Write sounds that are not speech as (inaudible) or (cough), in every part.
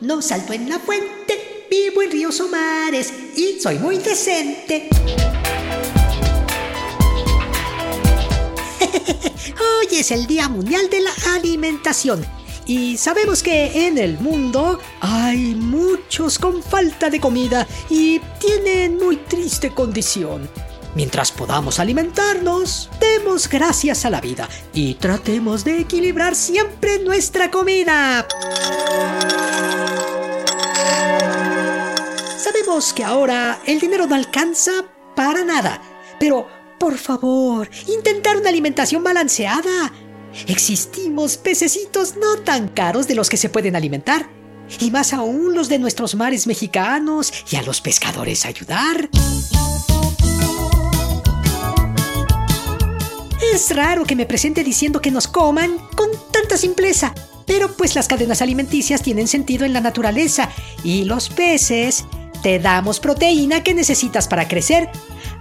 No salto en la fuente, vivo en ríos o mares y soy muy decente. (laughs) Hoy es el Día Mundial de la Alimentación y sabemos que en el mundo hay muchos con falta de comida y tienen muy triste condición. Mientras podamos alimentarnos, demos gracias a la vida y tratemos de equilibrar siempre nuestra comida. Sabemos que ahora el dinero no alcanza para nada, pero por favor, intentar una alimentación balanceada. Existimos pececitos no tan caros de los que se pueden alimentar. Y más aún los de nuestros mares mexicanos y a los pescadores ayudar. Es raro que me presente diciendo que nos coman con tanta simpleza, pero pues las cadenas alimenticias tienen sentido en la naturaleza y los peces te damos proteína que necesitas para crecer.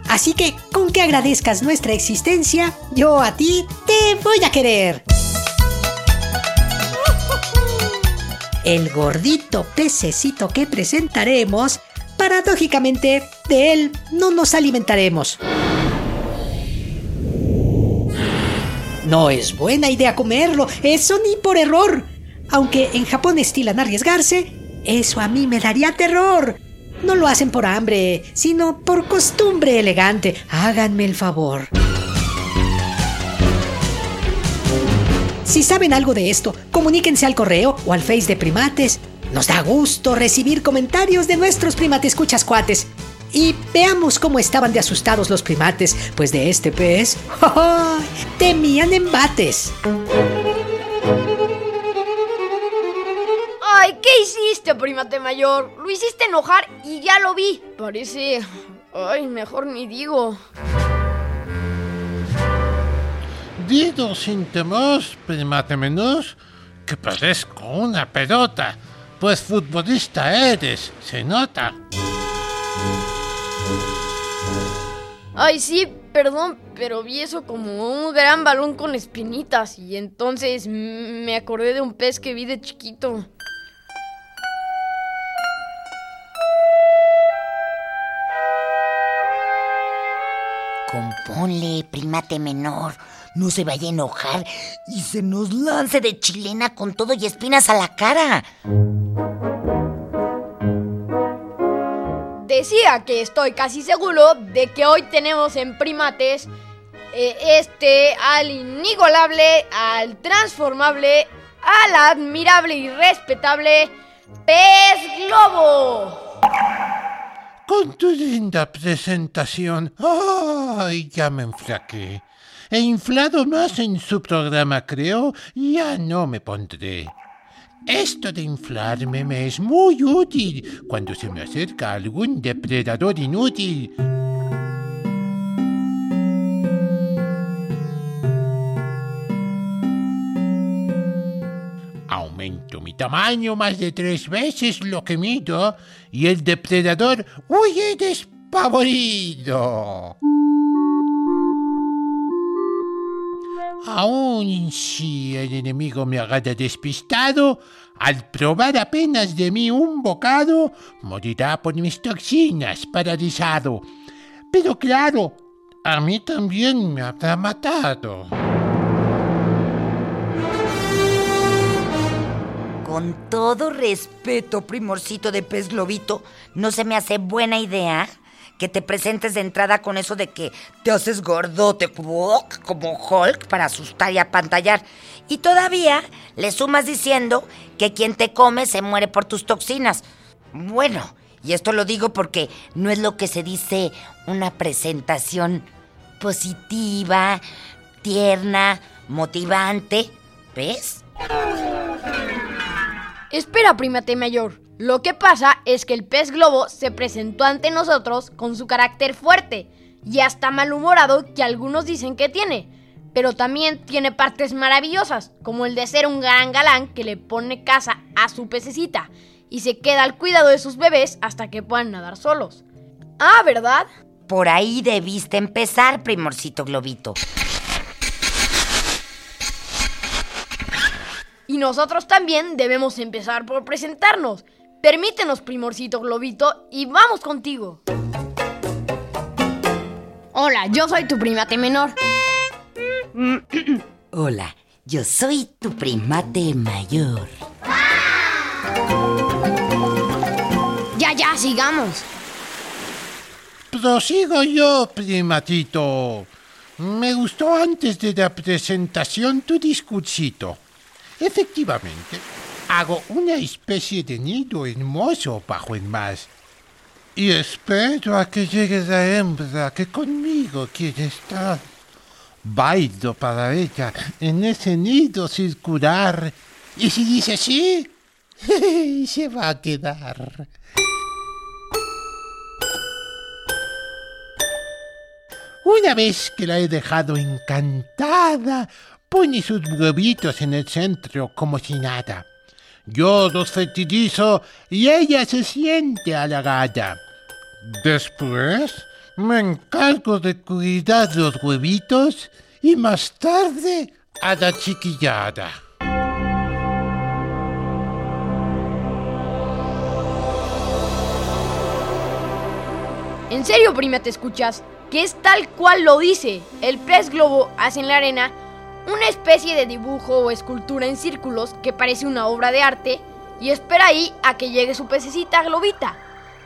Así que con que agradezcas nuestra existencia, yo a ti te voy a querer. El gordito pececito que presentaremos, paradójicamente, de él no nos alimentaremos. No es buena idea comerlo, eso ni por error. Aunque en Japón estilan arriesgarse, eso a mí me daría terror. No lo hacen por hambre, sino por costumbre elegante. Háganme el favor. Si saben algo de esto, comuníquense al correo o al Face de Primates. Nos da gusto recibir comentarios de nuestros primates escuchas cuates. Y veamos cómo estaban de asustados los primates, pues de este pez temían embates. ¡Ay, qué hiciste, primate mayor! Lo hiciste enojar y ya lo vi. Parece... Ay, mejor ni digo. Digo sin temor, primate menor, que parezco una pelota, pues futbolista eres, se nota. Ay, sí, perdón, pero vi eso como un gran balón con espinitas y entonces me acordé de un pez que vi de chiquito. Componle, primate menor. No se vaya a enojar y se nos lance de chilena con todo y espinas a la cara. Decía que estoy casi seguro de que hoy tenemos en primates eh, este al inigualable, al transformable, al admirable y respetable pez globo. Con tu linda presentación, ¡ay! Ya me enflaqué. He inflado más en su programa, creo, ya no me pondré. Esto de inflarme me es muy útil cuando se me acerca algún depredador inútil. Aumento mi tamaño más de tres veces lo que mido y el depredador huye despavorido. Aun si el enemigo me agarra despistado, al probar apenas de mí un bocado, morirá por mis toxinas paralizado. Pero claro, a mí también me habrá matado. Con todo respeto, primorcito de pez globito, no se me hace buena idea que te presentes de entrada con eso de que te haces gordote como Hulk para asustar y apantallar. Y todavía le sumas diciendo que quien te come se muere por tus toxinas. Bueno, y esto lo digo porque no es lo que se dice una presentación positiva, tierna, motivante. ¿Ves? Espera, primate mayor. Lo que pasa es que el pez globo se presentó ante nosotros con su carácter fuerte y hasta malhumorado que algunos dicen que tiene. Pero también tiene partes maravillosas, como el de ser un gran galán que le pone casa a su pececita y se queda al cuidado de sus bebés hasta que puedan nadar solos. Ah, ¿verdad? Por ahí debiste empezar, primorcito globito. Y nosotros también debemos empezar por presentarnos. Permítenos, primorcito globito, y vamos contigo. Hola, yo soy tu primate menor. (clears throat) Hola, yo soy tu primate mayor. Ya, ya, sigamos. Prosigo yo, primatito. Me gustó antes de la presentación tu discursito. Efectivamente, hago una especie de nido hermoso bajo el mar. Y espero a que llegue la hembra que conmigo quiere estar. Bailo para ella en ese nido circular. Y si dice sí, (laughs) se va a quedar. Una vez que la he dejado encantada, pone sus huevitos en el centro como si nada. Yo los fertilizo y ella se siente halagada. Después me encargo de cuidar los huevitos y más tarde a la chiquillada. En serio, prima, te escuchas, que es tal cual lo dice. El pez globo hace en la arena una especie de dibujo o escultura en círculos que parece una obra de arte y espera ahí a que llegue su pececita globita.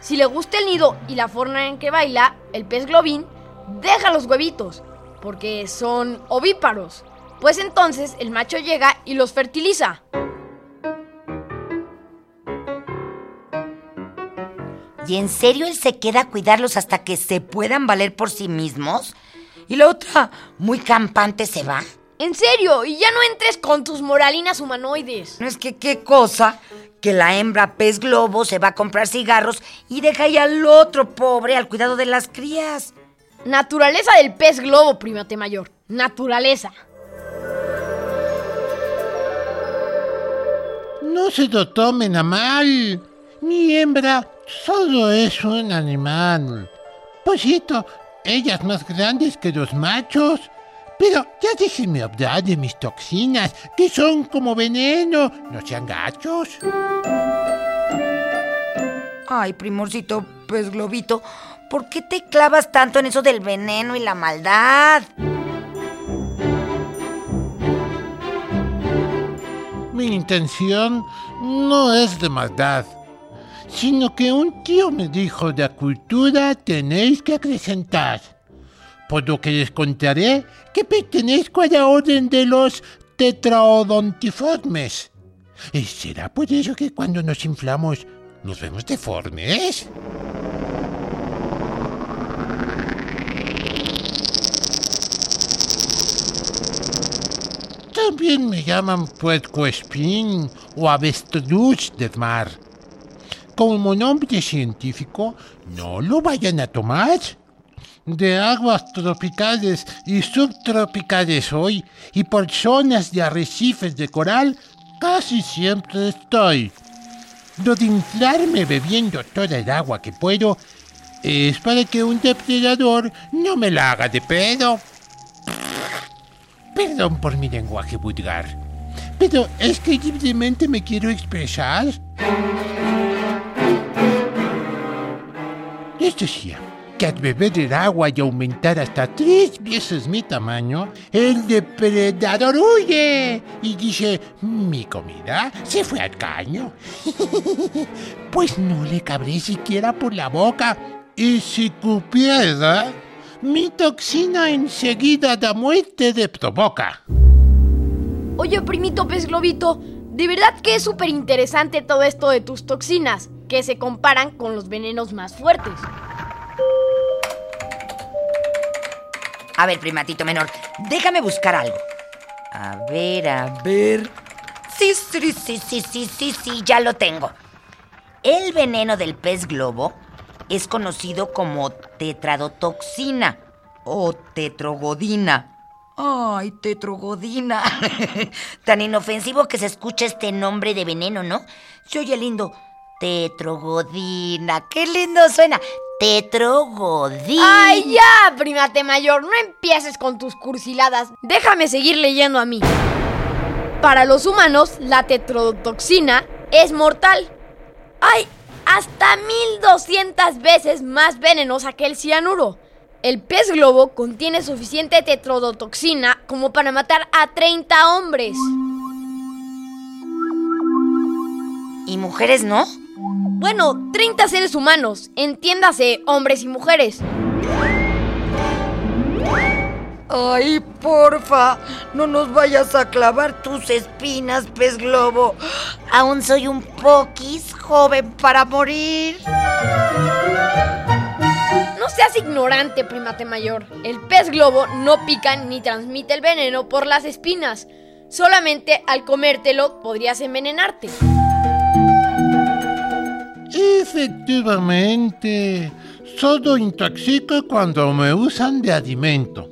Si le gusta el nido y la forma en que baila, el pez globín deja los huevitos, porque son ovíparos. Pues entonces el macho llega y los fertiliza. ¿Y en serio él se queda a cuidarlos hasta que se puedan valer por sí mismos? ¿Y la otra, muy campante, se va? En serio, y ya no entres con tus moralinas humanoides. No es que qué cosa que la hembra pez globo se va a comprar cigarros y deja ahí al otro pobre al cuidado de las crías. Naturaleza del pez globo, primate mayor. Naturaleza. No se lo tomen a mal. Mi hembra solo es un animal. Por cierto, ella es más grande que los machos. Pero ya déjenme hablar de mis toxinas, que son como veneno. No sean gachos. Ay, primorcito pez globito, ¿por qué te clavas tanto en eso del veneno y la maldad? Mi intención no es de maldad, sino que un tío me dijo de cultura tenéis que acrecentar. Por lo que les contaré que pertenezco a la orden de los tetraodontiformes. ¿Y será por eso que cuando nos inflamos nos vemos deformes? También me llaman puercoespín o avestruz del mar. Como nombre científico, no lo vayan a tomar. De aguas tropicales y subtropicales hoy y por zonas de arrecifes de coral casi siempre estoy. Lo de inflarme bebiendo toda el agua que puedo es para que un depredador no me la haga de pedo. Perdón por mi lenguaje vulgar, pero es que libremente me quiero expresar. Les decía que al beber el agua y aumentar hasta tres veces mi tamaño, el depredador huye y dice, mi comida se fue al caño. (laughs) pues no le cabré siquiera por la boca. Y si cupiera, mi toxina enseguida da muerte de provoca. Oye, primito pez globito, de verdad que es súper interesante todo esto de tus toxinas, que se comparan con los venenos más fuertes. A ver, primatito menor, déjame buscar algo. A ver, a ver. Sí, sí, sí, sí, sí, sí, sí, ya lo tengo. El veneno del pez globo es conocido como tetradotoxina o tetrogodina. Ay, tetrogodina. (laughs) Tan inofensivo que se escucha este nombre de veneno, ¿no? Se oye lindo. Tetrogodina. Qué lindo suena. Tetrogodina. ¡Ay, ya, primate mayor! No empieces con tus cursiladas. Déjame seguir leyendo a mí. Para los humanos, la tetrodotoxina es mortal. ¡Ay! Hasta 1200 veces más venenosa que el cianuro. El pez globo contiene suficiente tetrodotoxina como para matar a 30 hombres. ¿Y mujeres no? Bueno, 30 seres humanos, entiéndase, hombres y mujeres. Ay, porfa, no nos vayas a clavar tus espinas, pez globo. Aún soy un poquis joven para morir. No seas ignorante, primate mayor. El pez globo no pica ni transmite el veneno por las espinas. Solamente al comértelo podrías envenenarte. Efectivamente, solo intoxico cuando me usan de alimento.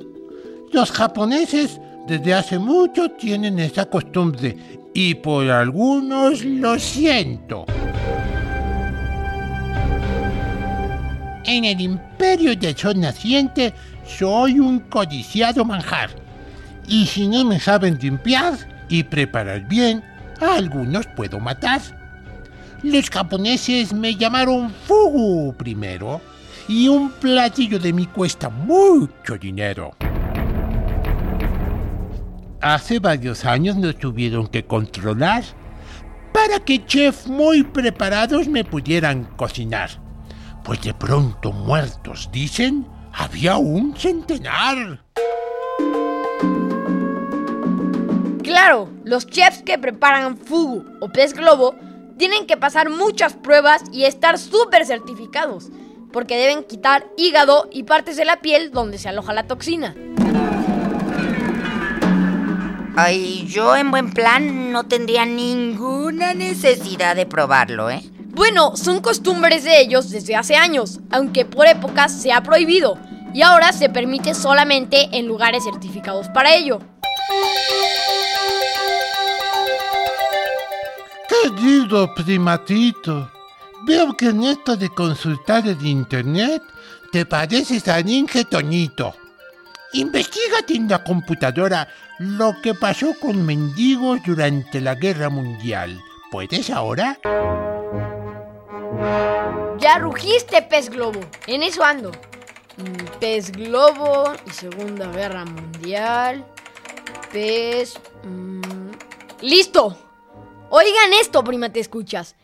Los japoneses desde hace mucho tienen esa costumbre y por algunos lo siento. En el imperio del sol naciente soy un codiciado manjar. Y si no me saben limpiar y preparar bien, a algunos puedo matar. Los japoneses me llamaron fugu primero y un platillo de mí cuesta mucho dinero. Hace varios años nos tuvieron que controlar para que chefs muy preparados me pudieran cocinar. Pues de pronto muertos, dicen, había un centenar. Claro, los chefs que preparan fugu o pez globo tienen que pasar muchas pruebas y estar súper certificados, porque deben quitar hígado y partes de la piel donde se aloja la toxina. Ay, yo en buen plan no tendría ninguna necesidad de probarlo, ¿eh? Bueno, son costumbres de ellos desde hace años, aunque por épocas se ha prohibido y ahora se permite solamente en lugares certificados para ello. Querido primatito, veo que en esto de consultar el internet te pareces a Ninja Toñito. Investígate en la computadora lo que pasó con mendigos durante la guerra mundial. ¿Puedes ahora? Ya rugiste, pez globo. En eso ando. Mm, Pez globo y Segunda Guerra Mundial. Pez... mm, ¡Listo! Oigan esto, prima, te escuchas.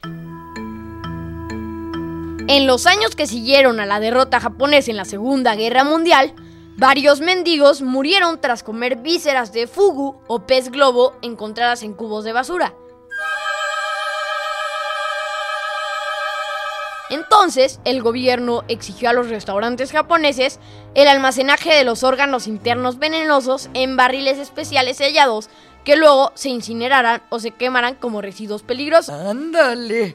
En los años que siguieron a la derrota japonesa en la Segunda Guerra Mundial, varios mendigos murieron tras comer vísceras de fugu o pez globo encontradas en cubos de basura. Entonces, el gobierno exigió a los restaurantes japoneses el almacenaje de los órganos internos venenosos en barriles especiales sellados que luego se incineraran o se quemaran como residuos peligrosos. Ándale.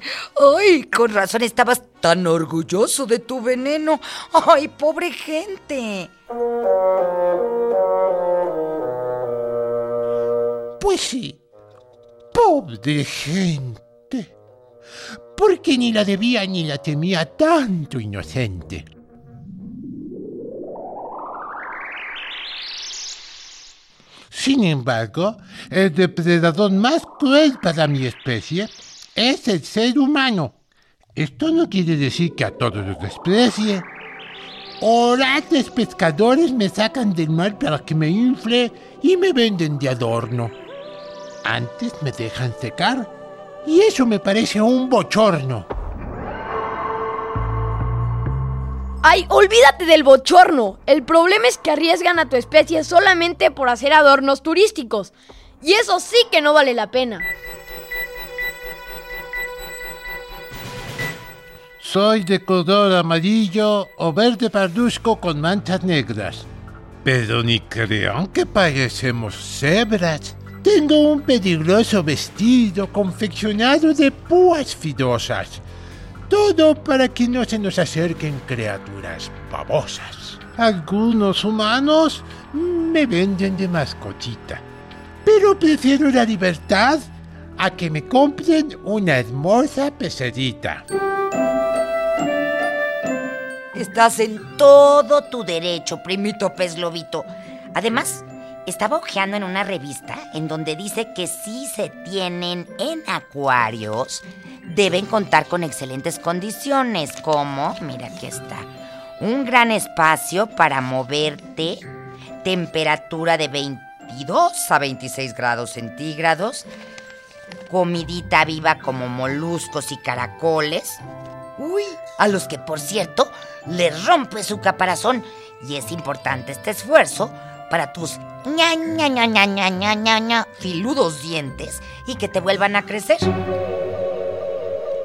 Ay, con razón estabas tan orgulloso de tu veneno. Ay, pobre gente. Pues sí. Pobre gente. Porque ni la debía ni la temía tanto inocente. Sin embargo, el depredador más cruel para mi especie es el ser humano. Esto no quiere decir que a todos los desprecie. Orates pescadores me sacan del mar para que me infle y me venden de adorno. Antes me dejan secar y eso me parece un bochorno. Ay, olvídate del bochorno. El problema es que arriesgan a tu especie solamente por hacer adornos turísticos. Y eso sí que no vale la pena. Soy de color amarillo o verde parduzco con manchas negras. Pero ni crean que parecemos cebras. Tengo un peligroso vestido confeccionado de púas fidosas. Todo para que no se nos acerquen criaturas babosas. Algunos humanos me venden de mascotita, pero prefiero la libertad a que me compren una hermosa pecerita. Estás en todo tu derecho, primito pez lobito. Además, estaba hojeando en una revista en donde dice que si se tienen en acuarios, deben contar con excelentes condiciones, como, mira aquí está, un gran espacio para moverte, temperatura de 22 a 26 grados centígrados, comidita viva como moluscos y caracoles. Uy, a los que por cierto les rompe su caparazón y es importante este esfuerzo para tus ña ña ña ña ña ña ña ña filudos dientes y que te vuelvan a crecer.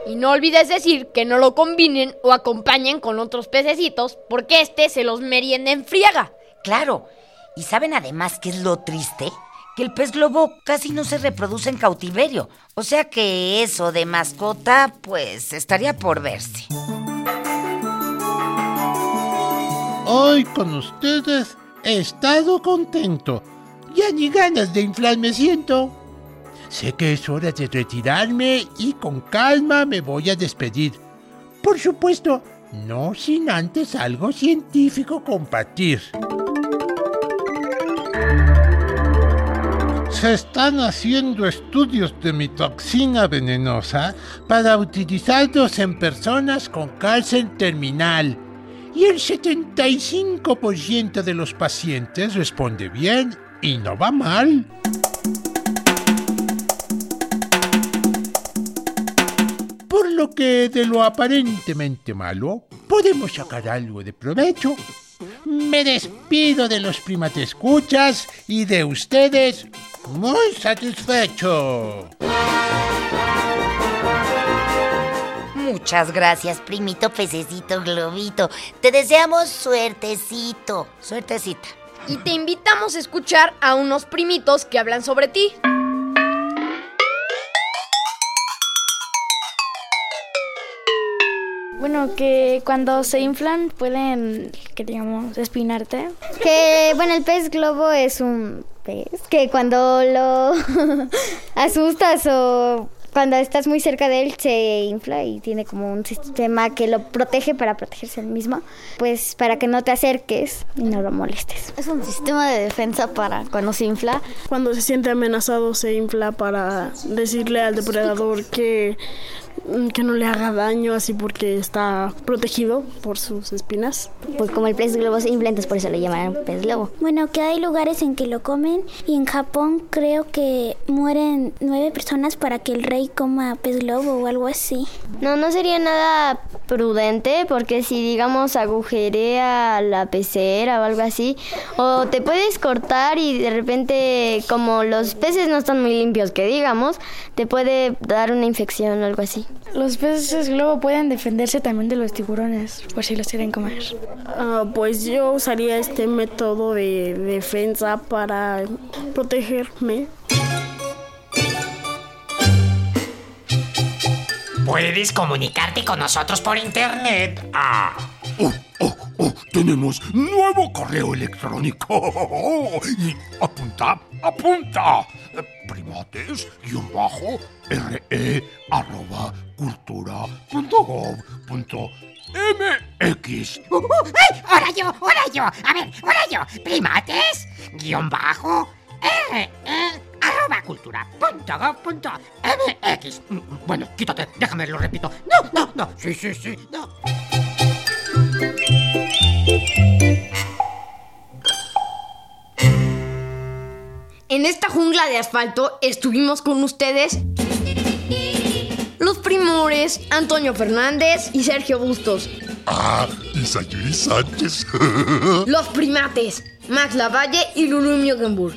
Y no olvides decir que no lo combinen o acompañen con otros pececitos porque este se los merienda en friaga. Claro, y saben además qué es lo triste, que el pez globo casi no se reproduce en cautiverio, o sea que eso de mascota pues estaría por verse. Hoy con ustedes he estado contento. Ya ni ganas de inflar me siento. Sé que es hora de retirarme y con calma me voy a despedir. Por supuesto, no sin antes algo científico compartir. Se están haciendo estudios de mi toxina venenosa para utilizarlos en personas con cáncer terminal. Y el 75% de los pacientes responde bien y no va mal. Por lo que de lo aparentemente malo podemos sacar algo de provecho. Me despido de los primates escuchas y de ustedes muy satisfecho. Muchas gracias, primito pececito globito. Te deseamos suertecito, suertecita. Y te invitamos a escuchar a unos primitos que hablan sobre ti. Bueno, que cuando se inflan pueden, que digamos, espinarte. Que, bueno, el pez globo es un pez que cuando lo (laughs) asustas o cuando estás muy cerca de él se infla y tiene como un sistema que lo protege para protegerse el mismo, pues para que no te acerques y no lo molestes. Es un sistema de defensa para cuando se infla. Cuando se siente amenazado se infla para decirle al depredador que que no le haga daño así porque está protegido por sus espinas. Pues como el pez globo se infla, entonces por eso le llaman pez globo. Bueno, que hay lugares en que lo comen y en Japón creo que mueren nueve personas para que el rey coma pez globo o algo así. No, no sería nada prudente porque si digamos agujerea la pecera o algo así, o te puedes cortar y de repente como los peces no están muy limpios que digamos, te puede dar una infección o algo así. Los peces globo pueden defenderse también de los tiburones, por si los quieren comer. Uh, pues yo usaría este método de defensa para protegerme. Puedes comunicarte con nosotros por internet. Ah. Oh, oh, oh, tenemos nuevo correo electrónico. Y apunta, apunta. Primates, guion bajo, re, arroba, cultura, punto gov, punto MX. Uh, uh, ¡Ay! ¡Ahora yo! ¡Ahora yo! A ver, ahora yo. Primates, guion bajo, re, arroba cultura punto gov punto MX. Bueno, quítate, déjame, lo repito. No, no, no. Sí, sí, sí, no. En esta jungla de asfalto estuvimos con ustedes los primores Antonio Fernández y Sergio Bustos. Ah, y Sayuri Sánchez. (laughs) los primates Max Lavalle y Lulu Miogenburg.